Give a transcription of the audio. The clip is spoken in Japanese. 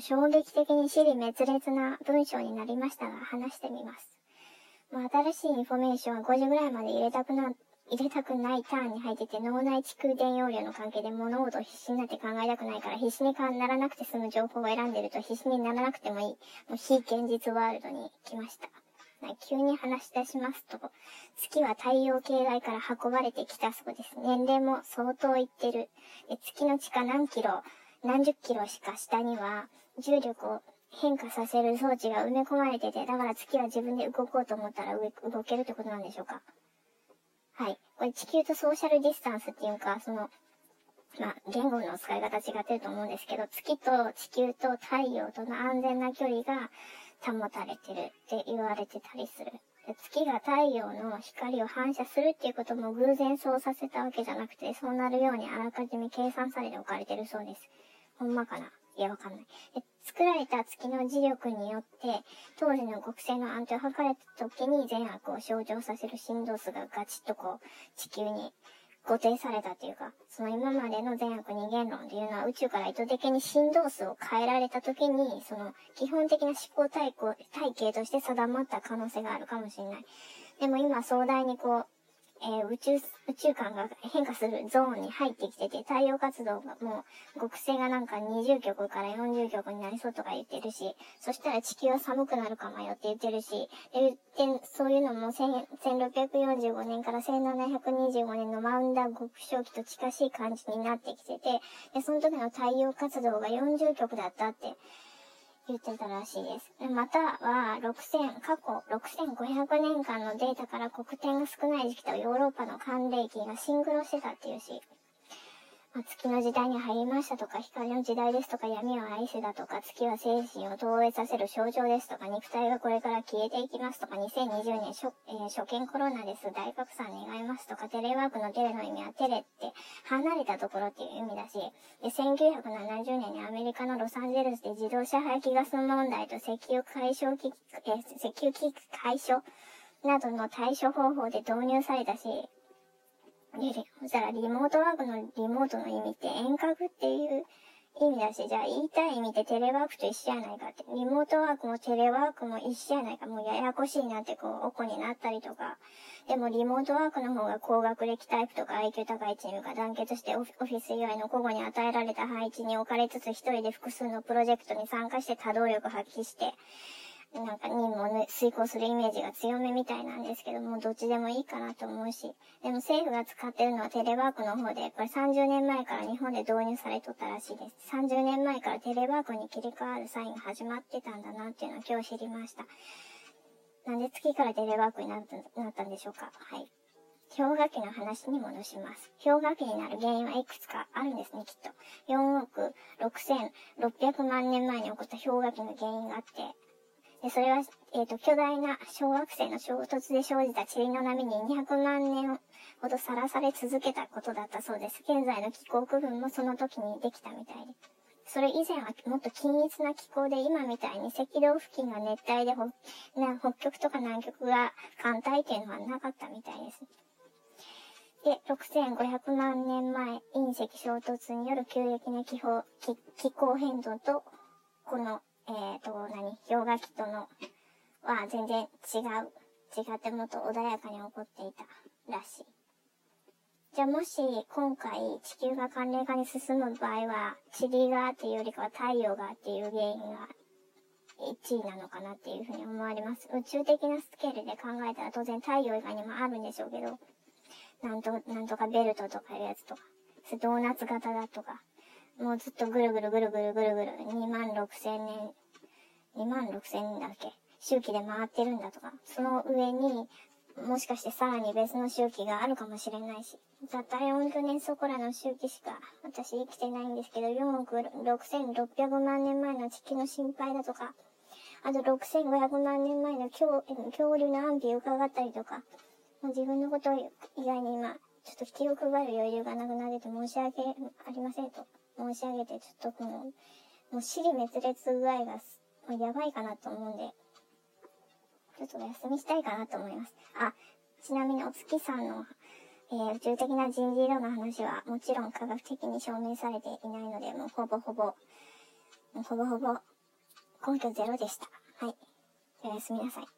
衝撃的に支離滅裂な文章になりましたが、話してみます。まあ、新しいインフォメーションは5時ぐらいまで入れたくな、入れたくないターンに入ってて、脳内蓄電容量の関係で物事を必死になって考えたくないから、必死にならなくて済む情報を選んでると、必死にならなくてもいい、もう非現実ワールドに来ました。急に話し出しますと、月は太陽系外から運ばれてきたそうです。年齢も相当いってる。月の地下何キロ、何十キロしか下には重力を変化させる装置が埋め込まれてて、だから月は自分で動こうと思ったら動けるってことなんでしょうか？はい。これ地球とソーシャルディスタンスっていうか、その、まあ、言語の使い方違ってると思うんですけど、月と地球と太陽との安全な距離が保たれてるって言われてたりする。月が太陽の光を反射するっていうことも偶然そうさせたわけじゃなくて、そうなるようにあらかじめ計算されて置かれてるそうです。ほんまかな？いや、わかんない。作られた月の磁力によって、当時の極性の安定を図れた時に善悪を象徴させる振動数がガチッとこう、地球に固定されたっていうか、その今までの善悪二元論っていうのは宇宙から意図的に振動数を変えられた時に、その基本的な思考体体系として定まった可能性があるかもしれない。でも今壮大にこう、えー、宇宙、宇宙間が変化するゾーンに入ってきてて、太陽活動がもう、極性がなんか20極から40極になりそうとか言ってるし、そしたら地球は寒くなるかもよって言ってるし、で、でそういうのも1645年から1725年のマウンダー極小期と近しい感じになってきてて、で、その時の太陽活動が40極だったって言ってたらしいです。または、6000、過去6500年間のデータから黒点が少ない時期とヨーロッパの寒冷期がシンクロしてたっていうし、月の時代に入りましたとか、光の時代ですとか、闇を愛せだとか、月は精神を投影させる象徴ですとか、肉体がこれから消えていきますとか、2020年初,、えー、初見コロナです、大拡散願いますとか、テレワークのテレの意味はテレって離れたところっていう意味だし、で1970年にアメリカのロサンゼルスで自動車排気ガス問題と石油解消機、えー、石油危機解消などの対処方法で導入されたし、そしたらリモートワークのリモートの意味って遠隔っていう意味だし、じゃあ言いたい意味ってテレワークと一緒やないかって。リモートワークもテレワークも一緒やないか。もうややこしいなってこう、おこになったりとか。でもリモートワークの方が高学歴タイプとか IQ 高いチームが団結してオフィス以外の個々に与えられた配置に置かれつつ一人で複数のプロジェクトに参加して多動力発揮して、なんか任務を、遂行するイメージが強めみたいなんですけども、どっちでもいいかなと思うし。でも政府が使ってるのはテレワークの方で、これ30年前から日本で導入されとったらしいです。30年前からテレワークに切り替わるサインが始まってたんだなっていうのを今日知りました。なんで月からテレワークになったんでしょうか？はい。氷河期の話に戻します。氷河期になる原因はいくつかあるんですね、きっと。4億6600万年前に起こった氷河期の原因があって、それは、えっ、ー、と、巨大な小惑星の衝突で生じた塵の波に200万年ほどさらされ続けたことだったそうです。現在の気候区分もその時にできたみたいで。それ以前はもっと均一な気候で今みたいに赤道付近が熱帯で北極とか南極が寒帯っていうのはなかったみたいです。で、6500万年前、隕石衝突による急激な気候気候変動と、このえっ、ー、と、何、氷河期との、は全然違う。違ってもっと穏やかに起こっていたらしい。じゃあもし今回地球が寒冷化に進む場合は、塵がっていうよりかは太陽がっていう原因が1位なのかなっていうふうに思われます。宇宙的なスケールで考えたら当然太陽以外にもあるんでしょうけど、なんと、なんとかベルトとかいうやつとか、ドーナツ型だとか、もうずっとぐるぐるぐるぐるぐるぐる、2万6千年、2万6千年だっけ？周期で回ってるんだとか、その上に、もしかしてさらに別の周期があるかもしれないし、ザ・ダイオンド年そこらの周期しか私生きてないんですけど、4億6600万年前の地球の心配だとか、あと6500万年前の恐恐竜の安否を伺ったりとか、もう自分のこと以外に今、ちょっと気を配る余裕がなくなってて申し訳ありませんと。申し上げて、ちょっともう、もう尻滅裂具合が、もうやばいかなと思うんで、ちょっとお休みしたいかなと思います。あ、ちなみにお月さんの、えー、宇宙的な人事異論の話は、もちろん科学的に証明されていないので、もうほぼほぼ、ほぼほぼ根拠ゼロでした。はい。おやすみなさい。